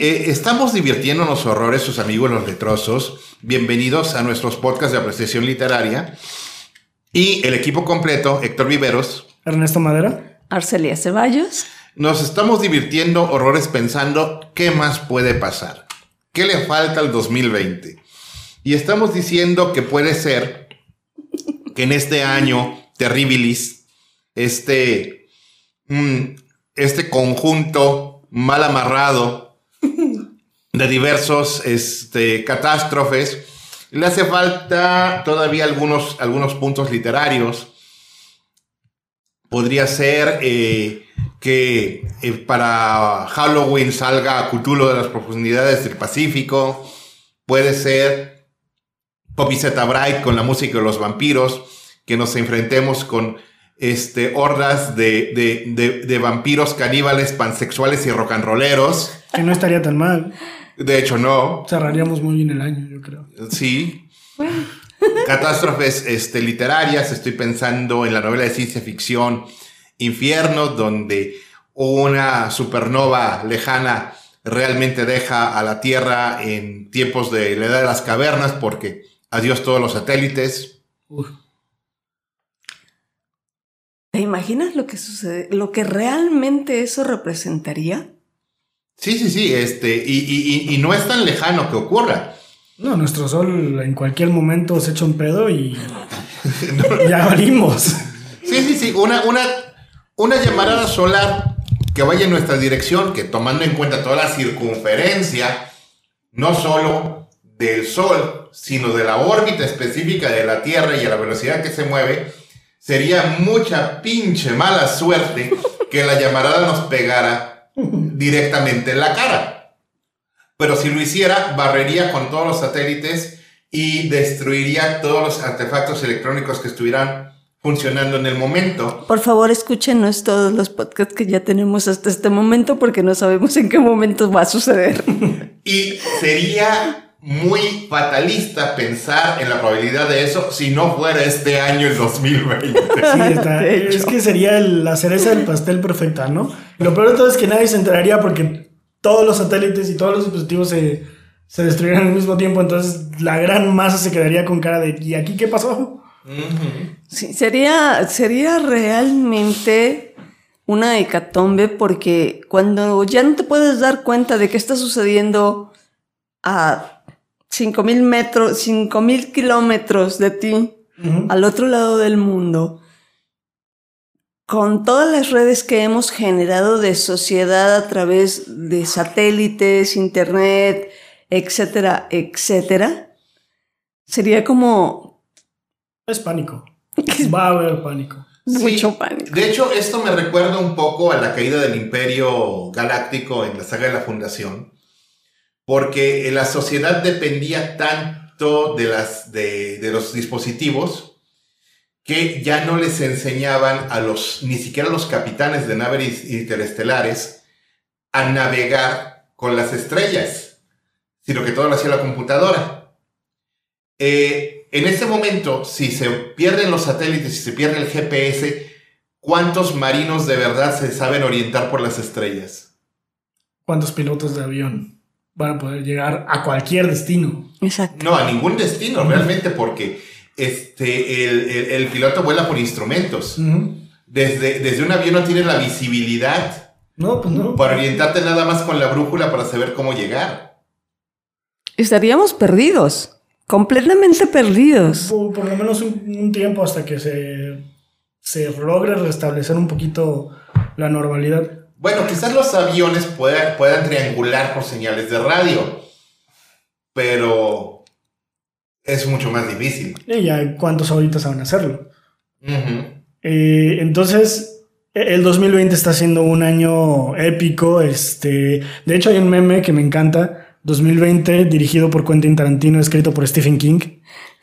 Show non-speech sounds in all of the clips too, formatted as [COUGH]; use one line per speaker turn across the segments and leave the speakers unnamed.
eh, estamos divirtiéndonos horrores, sus amigos los letrosos. Bienvenidos a nuestros podcasts de apreciación literaria. Y el equipo completo, Héctor Viveros.
Ernesto Madera.
Arcelia Ceballos.
Nos estamos divirtiendo horrores pensando qué más puede pasar. ¿Qué le falta al 2020? Y estamos diciendo que puede ser que en este año terribilis, este, mm, este conjunto mal amarrado de diversos este, catástrofes, le hace falta todavía algunos, algunos puntos literarios. Podría ser eh, que eh, para Halloween salga Cthulhu de las profundidades del Pacífico. Puede ser Poppy Z Bright con la música de los vampiros. Que nos enfrentemos con este, hordas de, de, de, vampiros caníbales, pansexuales y rolleros.
Que no estaría tan mal.
De hecho, no.
Cerraríamos muy bien el año, yo creo.
Sí. Catástrofes este, literarias. Estoy pensando en la novela de ciencia ficción Infierno, donde una supernova lejana realmente deja a la Tierra en tiempos de la edad de las cavernas, porque adiós todos los satélites.
¿Te imaginas lo que sucede? ¿Lo que realmente eso representaría?
Sí, sí, sí, este, y, no es tan lejano que ocurra.
No, nuestro sol en cualquier momento se echa un pedo y [LAUGHS] ya valimos.
Sí, sí, sí, una, una, una llamarada solar que vaya en nuestra dirección, que tomando en cuenta toda la circunferencia, no solo del Sol, sino de la órbita específica de la Tierra y a la velocidad que se mueve, sería mucha pinche mala suerte que la llamarada nos pegara directamente en la cara. Pero si lo hiciera, barrería con todos los satélites y destruiría todos los artefactos electrónicos que estuvieran funcionando en el momento.
Por favor, escúchenos todos los podcasts que ya tenemos hasta este momento porque no sabemos en qué momento va a suceder. [LAUGHS]
y sería muy fatalista pensar en la probabilidad de eso si no fuera este año el 2020. Sí,
está. [LAUGHS] es que sería la cereza del pastel perfecta, ¿no? Lo peor de todo es que nadie se enteraría porque todos los satélites y todos los dispositivos se, se destruirían al mismo tiempo, entonces la gran masa se quedaría con cara de ¿y aquí qué pasó?
Sí, sería, sería realmente una hecatombe porque cuando ya no te puedes dar cuenta de qué está sucediendo a 5000 metros, 5000 kilómetros de ti, al otro lado del mundo, con todas las redes que hemos generado de sociedad a través de satélites, internet, etcétera, etcétera, sería como...
Es pánico. [LAUGHS] Va a haber pánico.
Mucho pánico.
De hecho, esto me recuerda un poco a la caída del imperio galáctico en la saga de la Fundación porque la sociedad dependía tanto de, las, de, los dispositivos que ya no les enseñaban a los, ni siquiera a los capitanes de naves interestelares, a navegar con las estrellas, sino que todo lo hacía la computadora. Eh, en ese momento, si se pierden los satélites, si se pierde el GPS, ¿cuántos marinos de verdad se saben orientar por las estrellas?
¿Cuántos pilotos de avión? van a poder llegar a cualquier destino.
Exacto.
No, a ningún destino, realmente, porque este, el, piloto vuela por instrumentos. desde, desde un avión no tiene la visibilidad.
No, pues no.
Para orientarte nada más con la brújula para saber cómo llegar.
Estaríamos perdidos. Completamente perdidos.
Por, por lo menos un, un, tiempo hasta que se, se logre restablecer un poquito la normalidad.
Bueno, quizás los aviones puedan, puedan triangular por señales de radio, pero es mucho más difícil.
Y ya cuántos ahorita saben hacerlo. Eh, entonces, e, el 2020 está siendo un año épico. Este, de hecho, hay un meme que me encanta. 2020, dirigido por Quentin Tarantino, escrito por Stephen King.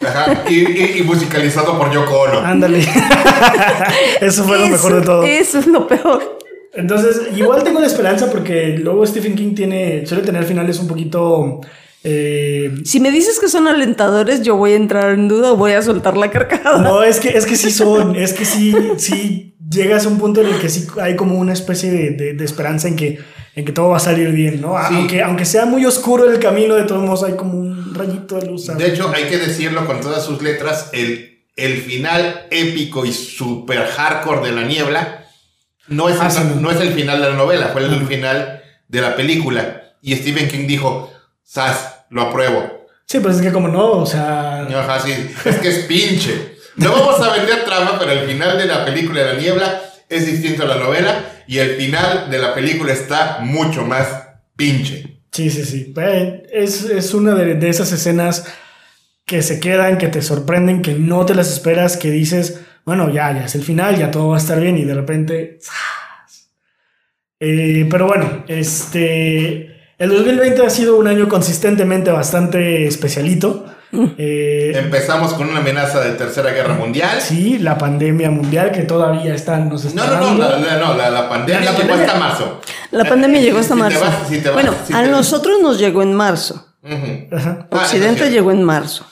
Ajá, y, musicalizado por Yoko Ono.
Ándale. [LAUGHS] eso fue lo mejor de todo.
Eso es lo peor.
Entonces, igual tengo la esperanza porque luego Stephen King tiene, suele tener finales un poquito... Eh,
si me dices que son alentadores, yo voy a entrar en duda o voy a soltar la carcajada.
No, es que, es que sí son, es que sí, sí llegas a un punto en el que sí hay como una especie de, esperanza en que en que todo va a salir bien, ¿no? Aunque, aunque sea muy oscuro el camino, de todos modos hay como un rayito de luz.
De hecho, hay que decirlo con todas sus letras, el, el final épico y super hardcore de la niebla no es, ah, el, no es el final de la novela, fue el final de la película. Y Stephen King dijo, Sas, lo apruebo.
Sí, pues es que como no, o sea...
Ajá, sí, es que es pinche. No vamos a vender trama, pero el final de la película de la niebla es distinto a la novela y el final de la película está mucho más pinche.
Sí, sí, sí. Es, es una de, esas escenas que se quedan, que te sorprenden, que no te las esperas, que dices, bueno, ya, ya es el final, ya todo va a estar bien y de repente... Eh, pero bueno, este... El 2020 ha sido un año consistentemente bastante especialito.
Eh, Empezamos con una amenaza de tercera guerra mundial.
Sí, la pandemia mundial que todavía está, nos
está No, no, no, no, la, pandemia llegó hasta marzo.
La pandemia llegó hasta marzo. bueno, a nosotros nos llegó en marzo. Ah, Occidente llegó en marzo.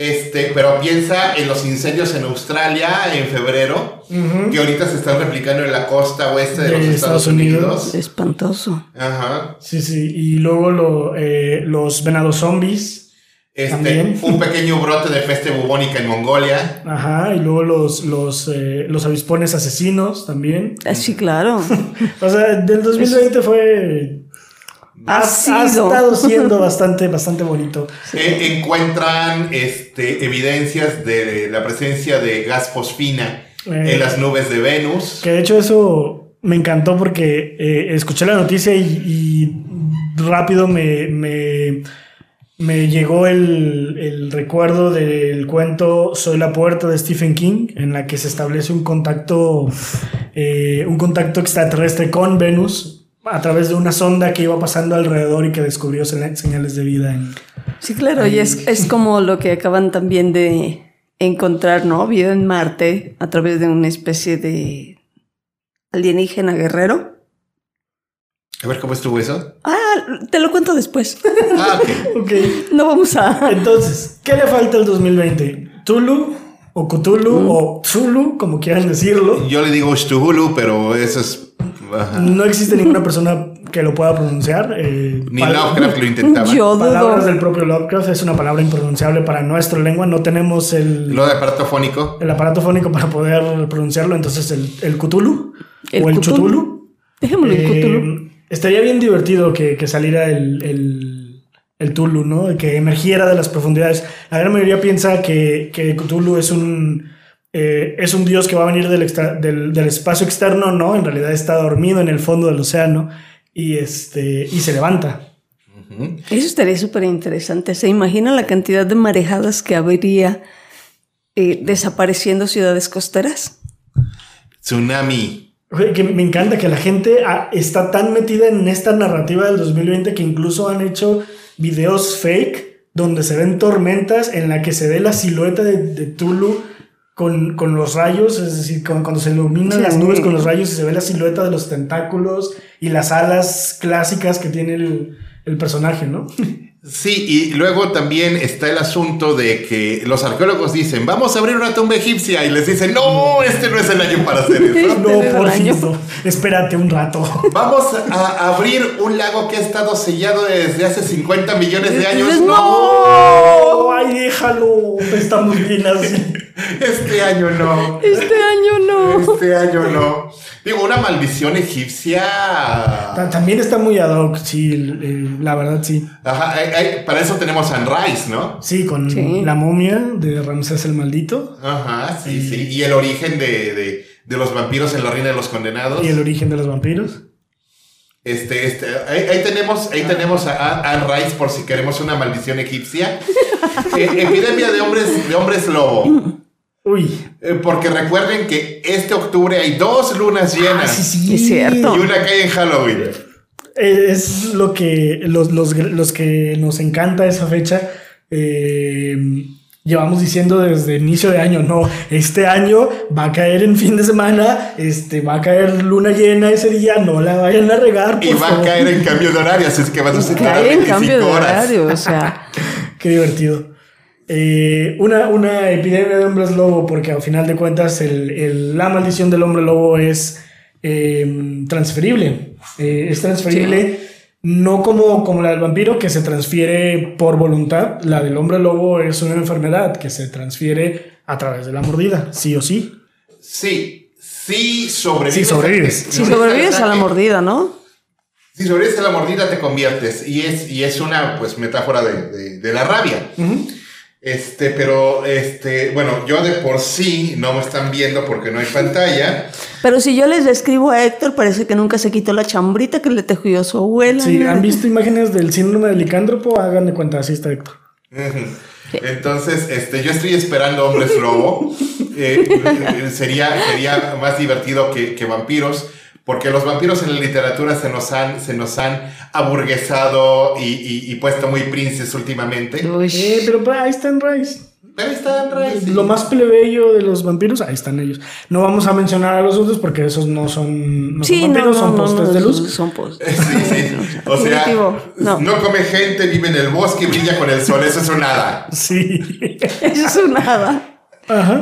Este, pero piensa en los incendios en Australia en febrero, que ahorita se están replicando en la costa oeste de, los Estados, Unidos.
Espantoso.
Ajá. Sí, sí. Y luego lo, eh, los venados zombies
este, un pequeño brote de peste bubónica en Mongolia.
Ajá, y luego los, los, eh, los avispones asesinos también.
Ah, sí, claro. [LAUGHS]
o sea, del 2020 fue... Ha, estado siendo [LAUGHS] bastante, bastante bonito.
Eh, encuentran este, evidencias de la presencia de gas fosfina en eh, las nubes de Venus.
Que de hecho eso me encantó porque escuché la noticia y, rápido me me llegó el, recuerdo del cuento Soy la puerta de Stephen King, en la que se establece un contacto, eh, un contacto extraterrestre con Venus a través de una sonda que iba pasando alrededor y que descubrió señales de vida. En,
sí, claro, y es, es como lo que acaban también de encontrar, ¿no? Vida en Marte a través de una especie de alienígena guerrero
a ver cómo estuvo eso.
Ah, te lo cuento después.
Ah,
ok. [LAUGHS]
No vamos a.
Entonces, ¿qué le falta al 2020? ¿Tulu? ¿O Cthulhu? Mm. ¿O Zulu? Como quieran decirlo.
Yo le digo Cthulhu, pero eso es.
No existe ninguna persona que lo pueda pronunciar.
Eh, Ni Lovecraft lo intentaba.
Yo dudo.
Palabras del propio Lovecraft es una palabra impronunciable para nuestra lengua. No tenemos el.
Lo de aparato fónico.
El aparato fónico para poder pronunciarlo. Entonces, el, el Cthulhu. o el Chutulu.
Dejémoslo en Cthulhu.
Eh, Estaría bien divertido que, saliera el, el, el, Tulu, ¿no? Que emergiera de las profundidades. La gran mayoría piensa que, que Cthulhu es un, eh, es un dios que va a venir del, del, espacio externo, ¿no? En realidad está dormido en el fondo del océano y, este, y se levanta.
Eso estaría súper interesante. ¿Se imagina la cantidad de marejadas que habría eh, desapareciendo ciudades costeras?
Tsunami.
Que me encanta que la gente ah, está tan metida en esta narrativa del 2020 que incluso han hecho videos fake donde se ven tormentas en la que se ve la silueta de, Tulu con, con, los rayos, es decir, cuando se iluminan las nubes con los rayos y se ve la silueta de los tentáculos y las alas clásicas que tiene el, el personaje, ¿no? [LAUGHS]
Sí, y luego también está el asunto de que los arqueólogos dicen, vamos a abrir una tumba egipcia, y les dicen, no, este no es el año para hacer eso.
no, por favor, espérate un rato.
Vamos a abrir un lago que ha estado sellado desde hace 50 millones de años.
No, ay, déjalo, estamos bien así.
Este año no.
Este año no.
Este año no. Digo, una maldición egipcia.
También está muy ad hoc, sí, la verdad sí.
Ajá, para eso tenemos Sunrise, ¿no?
Sí, con la momia de Ramsés el Maldito.
Ajá, sí, sí. Y el origen de, los vampiros en la Reina de los Condenados.
Y el origen de los vampiros.
Este, este, ahí, tenemos, ahí tenemos a Anne Rice por si queremos una maldición egipcia. [LAUGHS] Eh, epidemia de hombres, de hombres lobo.
Uy.
Eh, porque recuerden que este octubre hay dos lunas llenas. Ah,
sí, sí. Es cierto.
Y una cae en Halloween.
Eh, es lo que los, los, que nos encanta esa fecha. Eh, llevamos diciendo desde inicio de año, no, este año va a caer en fin de semana, este va a caer luna llena ese día, no la vayan a regar.
y va a caer en cambio de horario, así es que vas a ser en cambio de horario,
o sea. [LAUGHS]
Qué divertido. Eh, una, una, epidemia de hombres lobo, porque al final de cuentas el, la maldición del hombre lobo es em, transferible. Eh, es transferible no como, como la del vampiro que se transfiere por voluntad. La del hombre lobo es una enfermedad que se transfiere a través de la mordida, sí o sí.
Sí, sí sobrevives.
Sí sobrevives.
Si sobrevives a la [LAUGHS] mordida, ¿no?
Si sobrevives a la mordida te conviertes y es, y es una pues metáfora de, de, la rabia. Este, pero, este, bueno, yo de por sí no me están viendo porque no hay pantalla.
Pero si yo les describo a Héctor, parece que nunca se quitó la chambrita que le tejió a su abuela.
Sí, ¿han visto imágenes del síndrome del licántropo? Hagan de cuenta, así está Héctor.
Entonces, este, yo estoy esperando hombres lobo. [LAUGHS] Eh, eh, sería, sería más divertido que, que vampiros porque los vampiros en la literatura se nos han, se nos han aburguesado y, puesto muy princes últimamente.
Eh, pero ahí están Rice.
Ahí están Rice.
Lo más plebeyo de los vampiros, ahí están ellos. No vamos a mencionar a los otros porque esos no son, no son vampiros, son postes de luz.
Son postes. [LAUGHS]
Sí, sí. [LAUGHS] O sea, no. come gente, vive en el bosque, brilla con el sol. Eso es un hada.
Sí. [LAUGHS]
Eso es un hada.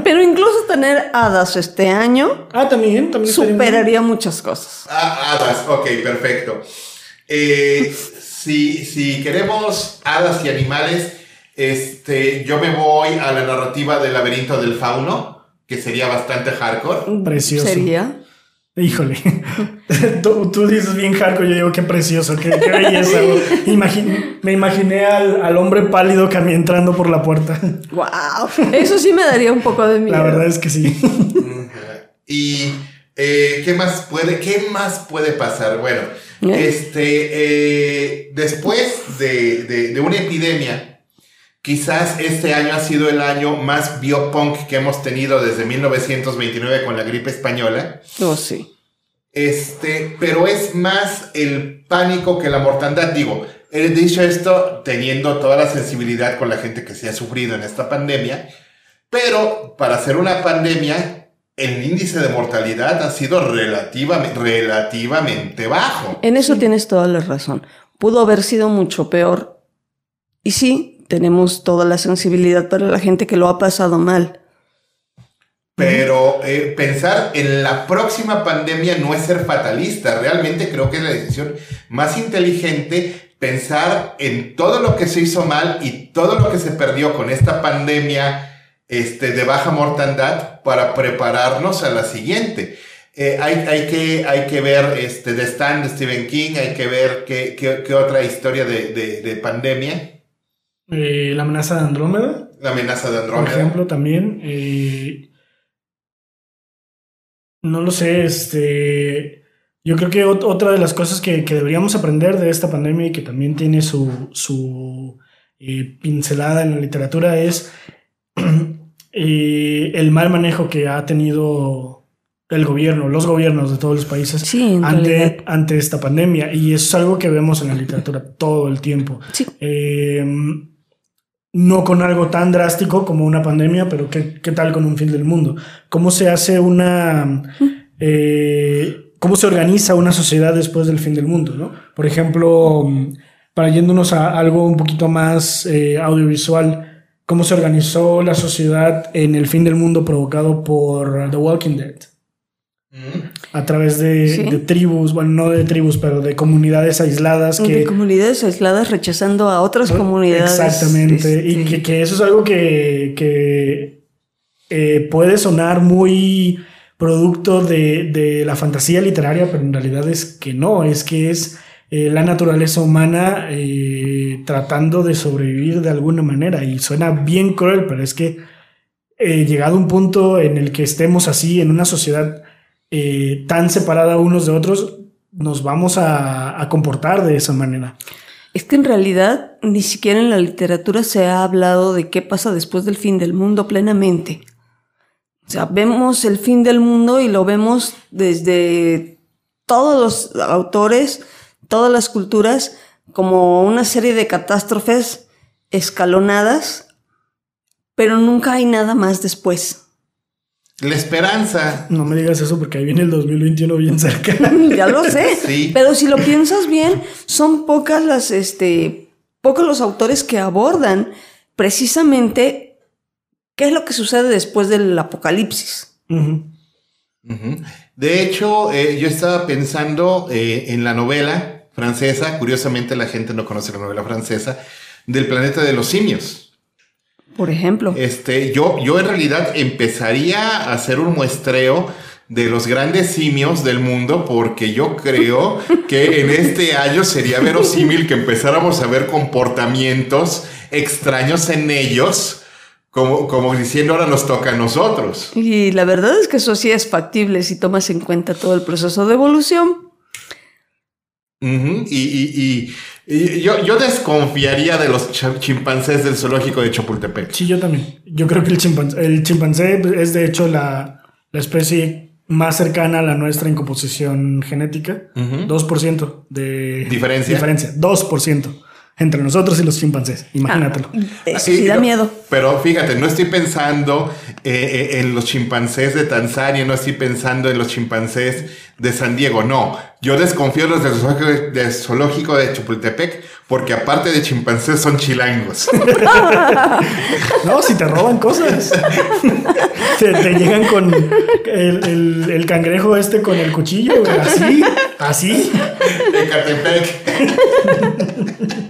Pero incluso tener hadas este año.
Ah, también, también.
Superaría muchas cosas.
Ah, hadas, ok, perfecto. Eh, si, queremos hadas y animales, este, yo me voy a la narrativa del laberinto del fauno, que sería bastante hardcore.
Precioso.
Sería.
Híjole, [LAUGHS] tú, dices bien hardcore, yo digo qué precioso, qué, belleza. me imaginé al, hombre pálido que entrando por la puerta. [LAUGHS]
Wow, eso sí me daría un poco de miedo.
La verdad es que sí.
y eh, qué más puede, qué más puede pasar. Bueno, ¿Eh? este, eh, después de, de una epidemia, quizás este año ha sido el año más biopunk que hemos tenido desde 1929 con la gripe española.
Oh, sí.
Este, pero es más el pánico que la mortandad. Digo, he dicho esto teniendo toda la sensibilidad con la gente que se ha sufrido en esta pandemia, pero para hacer una pandemia, el índice de mortalidad ha sido relativamente, relativamente bajo.
En eso tienes toda la razón. Pudo haber sido mucho peor. Y sí, tenemos toda la sensibilidad para la gente que lo ha pasado mal.
Pero eh, pensar en la próxima pandemia no es ser fatalista. Realmente creo que es la decisión más inteligente pensar en todo lo que se hizo mal y todo lo que se perdió con esta pandemia este, de baja mortandad para prepararnos a la siguiente. Eh, hay, hay, que, hay que ver este, The Stand de Stephen King, hay que ver qué, qué, otra historia de, de, de pandemia.
Eh, la amenaza de Andrómeda.
La amenaza de Andrómeda.
Por ejemplo, también. No lo sé, este. Yo creo que otra de las cosas que, deberíamos aprender de esta pandemia y que también tiene su, su eh, pincelada en la literatura es [CLEARS THROAT] eh, el mal manejo que ha tenido el gobierno, los gobiernos de todos los países ante, ante, esta pandemia. Y eso es algo que vemos en la literatura todo el tiempo. Eh, no con algo tan drástico como una pandemia, pero ¿qué, tal con un fin del mundo? ¿Cómo se hace una... Eh, ¿Cómo se organiza una sociedad después del fin del mundo? ¿no? Por ejemplo, para yéndonos a algo un poquito más eh, audiovisual, ¿cómo se organizó la sociedad en el fin del mundo provocado por The Walking Dead? A través de, tribus, bueno, no de tribus, pero de comunidades aisladas.
Que, de comunidades aisladas rechazando a otras comunidades.
Exactamente. Y este, que, eso es algo que, eh, puede sonar muy producto de, la fantasía literaria, pero en realidad es que no, es que es eh, la naturaleza humana eh, tratando de sobrevivir de alguna manera. Y suena bien cruel, pero es que llegado a un punto en el que estemos así en una sociedad eh, tan separada unos de otros, nos vamos a, comportar de esa manera.
Es que en realidad ni siquiera en la literatura se ha hablado de qué pasa después del fin del mundo plenamente. O sea, vemos el fin del mundo y lo vemos desde todos los autores, todas las culturas, como una serie de catástrofes escalonadas, pero nunca hay nada más después.
La esperanza.
No me digas eso porque ahí viene el 2021 bien cerca. [LAUGHS]
ya lo sé. Sí. Pero si lo piensas bien, son pocas las, este, pocos los autores que abordan precisamente qué es lo que sucede después del apocalipsis.
De hecho, eh, yo estaba pensando eh, en la novela francesa, curiosamente la gente no conoce la novela francesa, del planeta de los simios.
Por ejemplo.
Este, yo, yo en realidad empezaría a hacer un muestreo de los grandes simios del mundo porque yo creo que en este año sería verosímil que empezáramos a ver comportamientos extraños en ellos. Como, como diciendo ahora nos toca a nosotros.
Y la verdad es que eso sí es factible si tomas en cuenta todo el proceso de evolución.
Y, yo, yo, desconfiaría de los chimpancés del zoológico de Chapultepec.
Sí, yo también. Yo creo que el chimpancé, el chimpancé es de hecho la, la especie más cercana a la nuestra en composición genética. 2% de
diferencia.
Diferencia, 2% entre nosotros y los chimpancés. Imagínatelo.
Ah, sí, da miedo.
Pero fíjate, no estoy pensando eh, eh, en los chimpancés de Tanzania, no estoy pensando en los chimpancés de San Diego, no. Yo desconfío de los del zoológico de Chapultepec porque aparte de chimpancés son chilangos. [LAUGHS]
no, si te roban cosas. te, llegan con el, el, cangrejo este con el cuchillo, así, así.
En Catepec. [LAUGHS]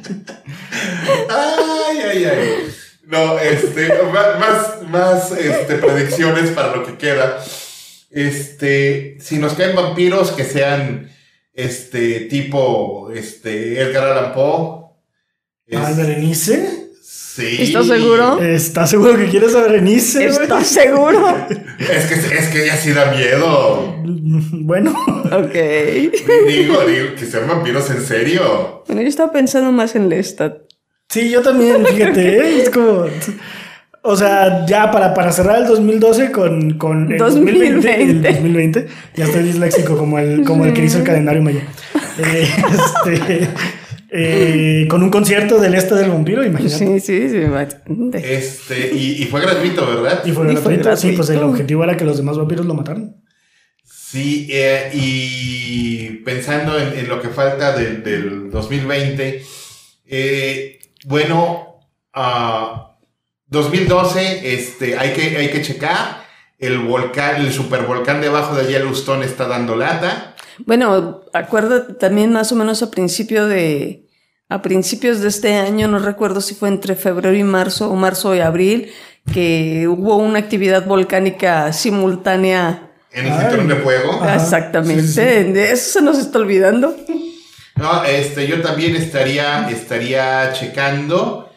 ay, ay, ay. No, este, más, más este, predicciones para lo que queda. Este, si nos caen vampiros que sean este tipo este Edgar Allan Poe.
¿A Berenice?
Sí.
¿Estás seguro?
¿Estás seguro que quieres a Berenice?
¿Estás seguro?
es que es que ella sí da miedo.
Bueno.
Ok.
Digo, digo, que sean vampiros en serio.
Bueno, yo estaba pensando más en Lestat.
Sí, yo también, [LAUGHS] fíjate, ¿eh? es como... O sea, ya para, para cerrar el 2012 con, con el 2020. El 2020. Ya estoy disléxico como el, como el que hizo el calendario maya. Eh, este, eh, con un concierto del este del vampiro, imagínate.
Sí, sí, sí.
Este, y, y fue gratuito, ¿verdad?
Y fue, gratuito, Sí, pues el objetivo era que los demás vampiros lo mataran.
Sí, eh, y pensando en, en, lo que falta del, del 2020, eh, bueno, 2012, ah, este, hay que, hay que checar. El volcán, el supervolcán debajo de Yellowstone está dando lata.
Bueno, acuérdate también más o menos a principio de, a principios de este año, no recuerdo si fue entre febrero y marzo o marzo y abril, que hubo una actividad volcánica simultánea.
En el cinturón de fuego.
Exactamente. Eso se nos está olvidando.
No, este, yo también estaría, estaría checando.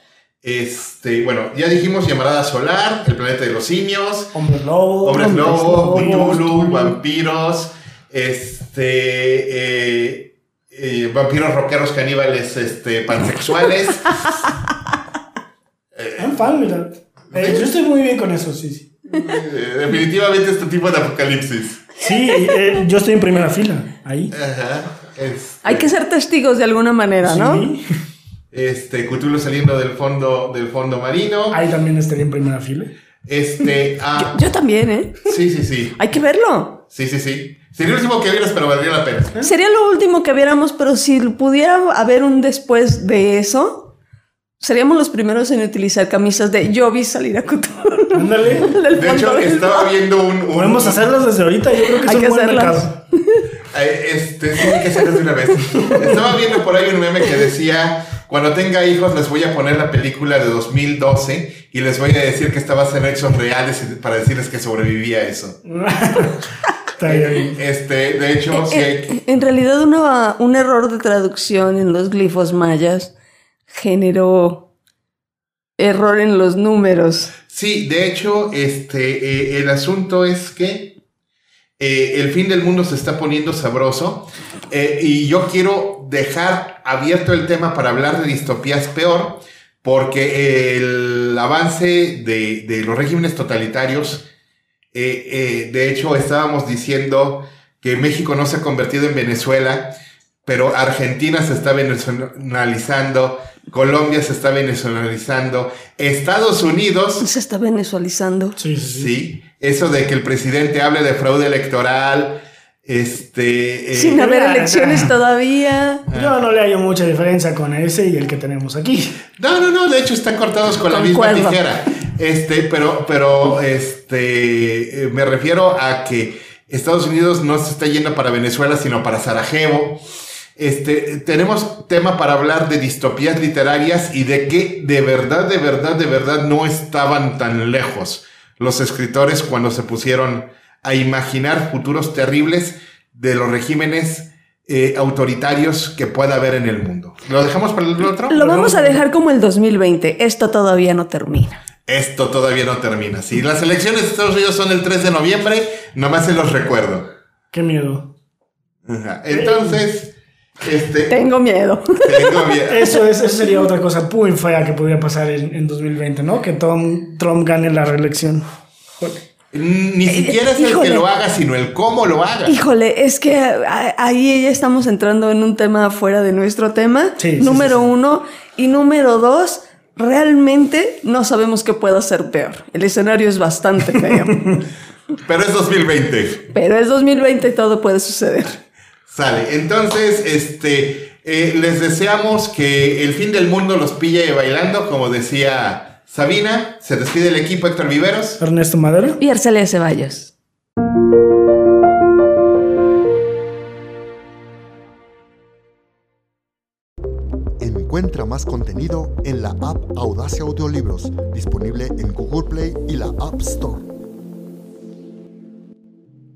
Este, bueno, ya dijimos Llamarada Solar, El Planeta de los Simios,
Hombres Lobo,
Hombres Lobo, vampiros, este, eh, eh, vampiros rockeros caníbales, este, pansexuales. [LAUGHS]
I'm fan, mira. Eh, yo estoy muy bien con eso, sí, sí.
Definitivamente este tipo de apocalipsis.
Sí, yo estoy en primera fila, ahí.
Ajá.
Hay que ser testigos de alguna manera, ¿no?
Este, Cthulhu saliendo del fondo, del fondo marino.
Ahí también estaría en primera fila.
Este, [LAUGHS]
ah, yo, también, ¿eh?
Sí, sí, sí.
Hay que verlo.
Sí, sí, sí. Sería lo último que vieras, pero valdría la pena.
Sería lo último que viéramos, pero si pudiera haber un después de eso, seríamos los primeros en utilizar camisas de yo vi salir a Cthulhu.
Ándale. [LAUGHS]
de hecho, estaba viendo un,
Podemos hacerlas desde ahorita, yo creo que es un buen mercado. [LAUGHS]
Este, sí, que hacerlo de una vez. Estaba viendo por ahí un meme que decía, cuando tenga hijos les voy a poner la película de 2012 y les voy a decir que estaba en hechos reales para decirles que sobrevivía a eso. Este, de hecho, sí
hay... En realidad un error de traducción en los glifos mayas generó error en los números.
Sí, de hecho, este, eh, el asunto es que eh, el fin del mundo se está poniendo sabroso eh, y yo quiero dejar abierto el tema para hablar de distopías peor, porque el avance de, los regímenes totalitarios, eh, de hecho estábamos diciendo que México no se ha convertido en Venezuela, pero Argentina se está venezuelizando, Colombia se está venezuelizando, Estados Unidos...
Se está.
Sí, sí. sí eso de que el presidente hable de fraude electoral, este...
Eh, Sin haber elecciones todavía.
Yo no le hallo mucha diferencia con ese y el que tenemos aquí.
No, no, no, de hecho están cortados con la misma tijera. Este, pero, pero, este, eh, me refiero a que Estados Unidos no se está yendo para Venezuela, sino para Sarajevo. Este, tenemos tema para hablar de distopías literarias y de que de verdad, de verdad, de verdad no estaban tan lejos los escritores cuando se pusieron a imaginar futuros terribles de los regímenes eh, autoritarios que pueda haber en el mundo. ¿Lo dejamos para el otro?
Lo vamos a dejar como el 2020. Esto todavía no termina.
Esto todavía no termina. Si las elecciones de Estados Unidos son el 3 de noviembre, nomás se los recuerdo.
Qué miedo.
Entonces, este,
tengo miedo.
Tengo miedo.
Eso, eso sería otra cosa muy fea que podría pasar en, 2020, ¿no? Que Tom, Trump gane la reelección.
Ni siquiera es el que lo haga, sino el cómo lo haga.
Híjole, es que ahí ya estamos entrando en un tema fuera de nuestro tema. número uno. Y número dos, realmente no sabemos qué pueda ser peor. El escenario es bastante feo. [LAUGHS]
Pero es 2020.
Pero es 2020 y todo puede suceder.
Sale. Entonces, este, eh, les deseamos que el fin del mundo los pille bailando, como decía Sabina, se despide el equipo Héctor Viveros.
Ernesto Madero.
Y Arcelia Ceballos.
Encuentra más contenido en la app Audacia Audiolibros, disponible en Google Play y la App Store.